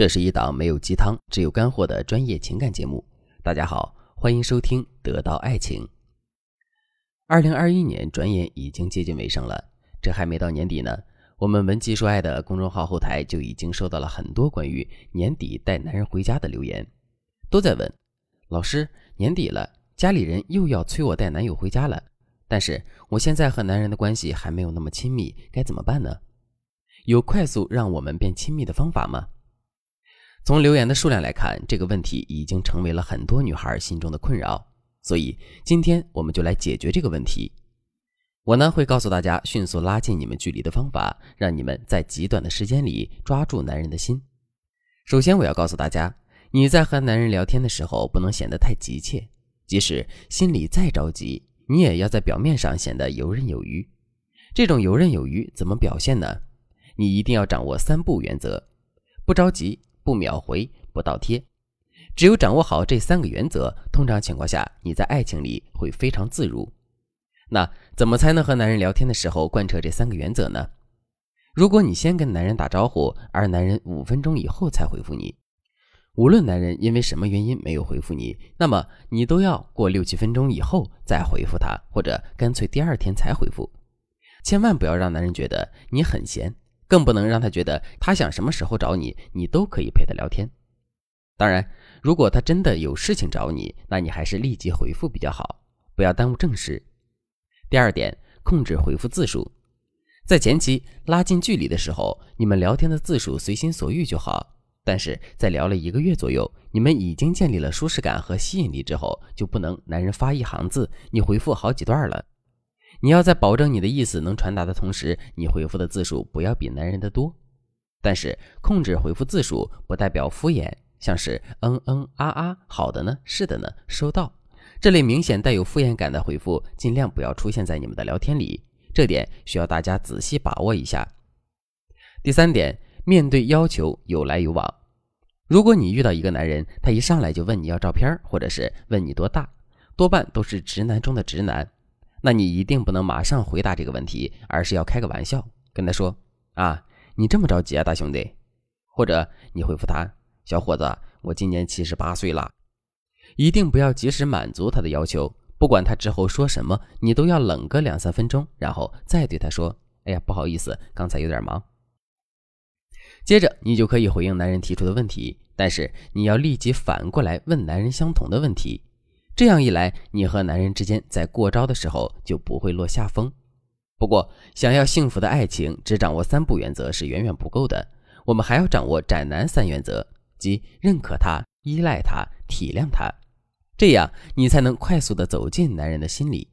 这是一档没有鸡汤，只有干货的专业情感节目。大家好，欢迎收听《得到爱情》。二零二一年转眼已经接近尾声了，这还没到年底呢。我们文姬说爱的公众号后台就已经收到了很多关于年底带男人回家的留言，都在问老师：年底了，家里人又要催我带男友回家了，但是我现在和男人的关系还没有那么亲密，该怎么办呢？有快速让我们变亲密的方法吗？从留言的数量来看，这个问题已经成为了很多女孩心中的困扰，所以今天我们就来解决这个问题。我呢会告诉大家迅速拉近你们距离的方法，让你们在极短的时间里抓住男人的心。首先，我要告诉大家，你在和男人聊天的时候不能显得太急切，即使心里再着急，你也要在表面上显得游刃有余。这种游刃有余怎么表现呢？你一定要掌握三不原则：不着急。不秒回，不倒贴，只有掌握好这三个原则，通常情况下你在爱情里会非常自如。那怎么才能和男人聊天的时候贯彻这三个原则呢？如果你先跟男人打招呼，而男人五分钟以后才回复你，无论男人因为什么原因没有回复你，那么你都要过六七分钟以后再回复他，或者干脆第二天才回复。千万不要让男人觉得你很闲。更不能让他觉得他想什么时候找你，你都可以陪他聊天。当然，如果他真的有事情找你，那你还是立即回复比较好，不要耽误正事。第二点，控制回复字数，在前期拉近距离的时候，你们聊天的字数随心所欲就好。但是在聊了一个月左右，你们已经建立了舒适感和吸引力之后，就不能男人发一行字，你回复好几段了。你要在保证你的意思能传达的同时，你回复的字数不要比男人的多。但是控制回复字数不代表敷衍，像是嗯嗯啊啊，好的呢，是的呢，收到这类明显带有敷衍感的回复，尽量不要出现在你们的聊天里。这点需要大家仔细把握一下。第三点，面对要求有来有往。如果你遇到一个男人，他一上来就问你要照片，或者是问你多大，多半都是直男中的直男。那你一定不能马上回答这个问题，而是要开个玩笑，跟他说：“啊，你这么着急啊，大兄弟。”或者你回复他：“小伙子，我今年七十八岁了。”一定不要及时满足他的要求，不管他之后说什么，你都要冷个两三分钟，然后再对他说：“哎呀，不好意思，刚才有点忙。”接着你就可以回应男人提出的问题，但是你要立即反过来问男人相同的问题。这样一来，你和男人之间在过招的时候就不会落下风。不过，想要幸福的爱情，只掌握三不原则是远远不够的。我们还要掌握斩男三原则，即认可他、依赖他、体谅他，这样你才能快速的走进男人的心里。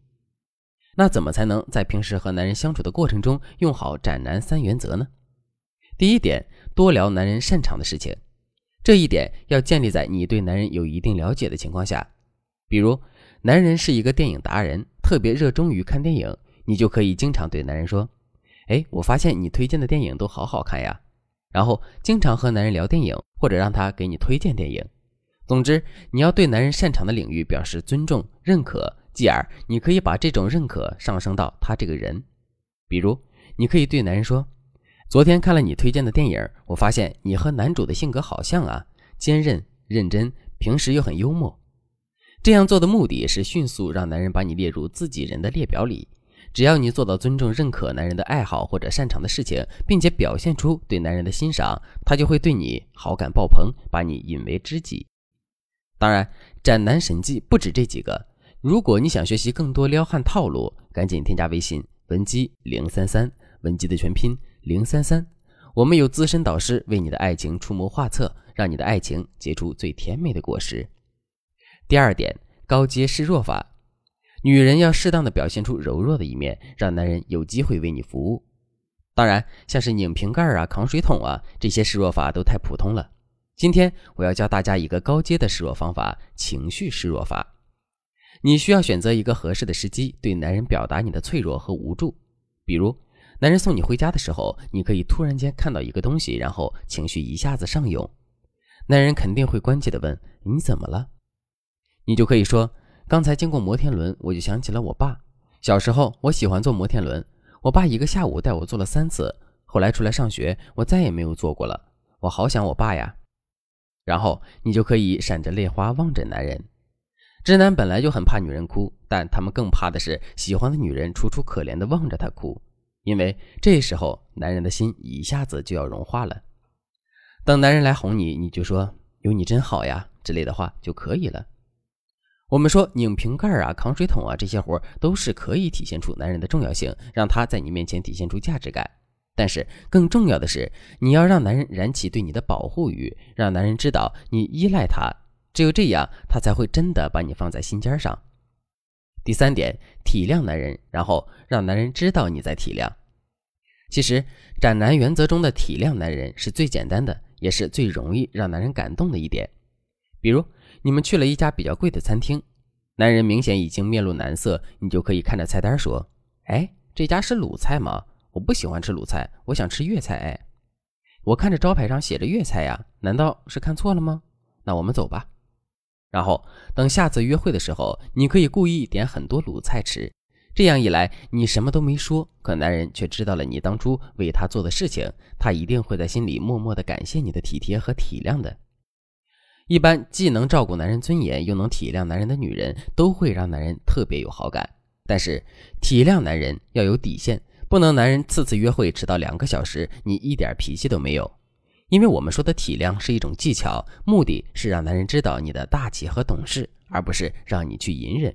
那怎么才能在平时和男人相处的过程中用好斩男三原则呢？第一点，多聊男人擅长的事情。这一点要建立在你对男人有一定了解的情况下。比如，男人是一个电影达人，特别热衷于看电影，你就可以经常对男人说：“哎，我发现你推荐的电影都好好看呀。”然后经常和男人聊电影，或者让他给你推荐电影。总之，你要对男人擅长的领域表示尊重、认可，继而你可以把这种认可上升到他这个人。比如，你可以对男人说：“昨天看了你推荐的电影，我发现你和男主的性格好像啊，坚韧、认真，平时又很幽默。”这样做的目的是迅速让男人把你列入自己人的列表里。只要你做到尊重、认可男人的爱好或者擅长的事情，并且表现出对男人的欣赏，他就会对你好感爆棚，把你引为知己。当然，斩男神技不止这几个。如果你想学习更多撩汉套路，赶紧添加微信文姬零三三，文姬的全拼零三三。我们有资深导师为你的爱情出谋划策，让你的爱情结出最甜美的果实。第二点，高阶示弱法，女人要适当的表现出柔弱的一面，让男人有机会为你服务。当然，像是拧瓶盖啊、扛水桶啊，这些示弱法都太普通了。今天我要教大家一个高阶的示弱方法——情绪示弱法。你需要选择一个合适的时机，对男人表达你的脆弱和无助。比如，男人送你回家的时候，你可以突然间看到一个东西，然后情绪一下子上涌，男人肯定会关切的问：“你怎么了？”你就可以说，刚才经过摩天轮，我就想起了我爸。小时候，我喜欢坐摩天轮，我爸一个下午带我坐了三次。后来出来上学，我再也没有坐过了。我好想我爸呀。然后你就可以闪着泪花望着男人。直男本来就很怕女人哭，但他们更怕的是喜欢的女人楚楚可怜的望着他哭，因为这时候男人的心一下子就要融化了。等男人来哄你，你就说“有你真好呀”之类的话就可以了。我们说拧瓶盖啊、扛水桶啊这些活都是可以体现出男人的重要性，让他在你面前体现出价值感。但是更重要的是，你要让男人燃起对你的保护欲，让男人知道你依赖他，只有这样，他才会真的把你放在心尖上。第三点，体谅男人，然后让男人知道你在体谅。其实，斩男原则中的体谅男人是最简单的，也是最容易让男人感动的一点。比如，你们去了一家比较贵的餐厅，男人明显已经面露难色，你就可以看着菜单说：“哎，这家是鲁菜吗？”我不喜欢吃鲁菜，我想吃粤菜。哎，我看着招牌上写着粤菜呀，难道是看错了吗？那我们走吧。然后等下次约会的时候，你可以故意点很多鲁菜吃。这样一来，你什么都没说，可男人却知道了你当初为他做的事情，他一定会在心里默默的感谢你的体贴和体谅的。一般既能照顾男人尊严，又能体谅男人的女人，都会让男人特别有好感。但是体谅男人要有底线。不能，男人次次约会迟到两个小时，你一点脾气都没有。因为我们说的体谅是一种技巧，目的是让男人知道你的大气和懂事，而不是让你去隐忍。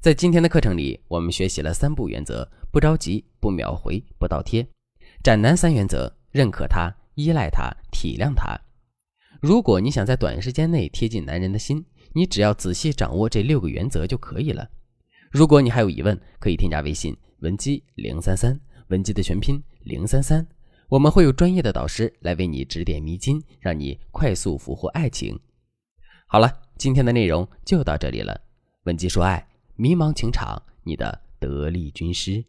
在今天的课程里，我们学习了三步原则：不着急，不秒回，不倒贴。斩男三原则：认可他、依赖他、体谅他。如果你想在短时间内贴近男人的心，你只要仔细掌握这六个原则就可以了。如果你还有疑问，可以添加微信。文姬零三三，文姬的全拼零三三，我们会有专业的导师来为你指点迷津，让你快速俘获爱情。好了，今天的内容就到这里了。文姬说爱，迷茫情场，你的得力军师。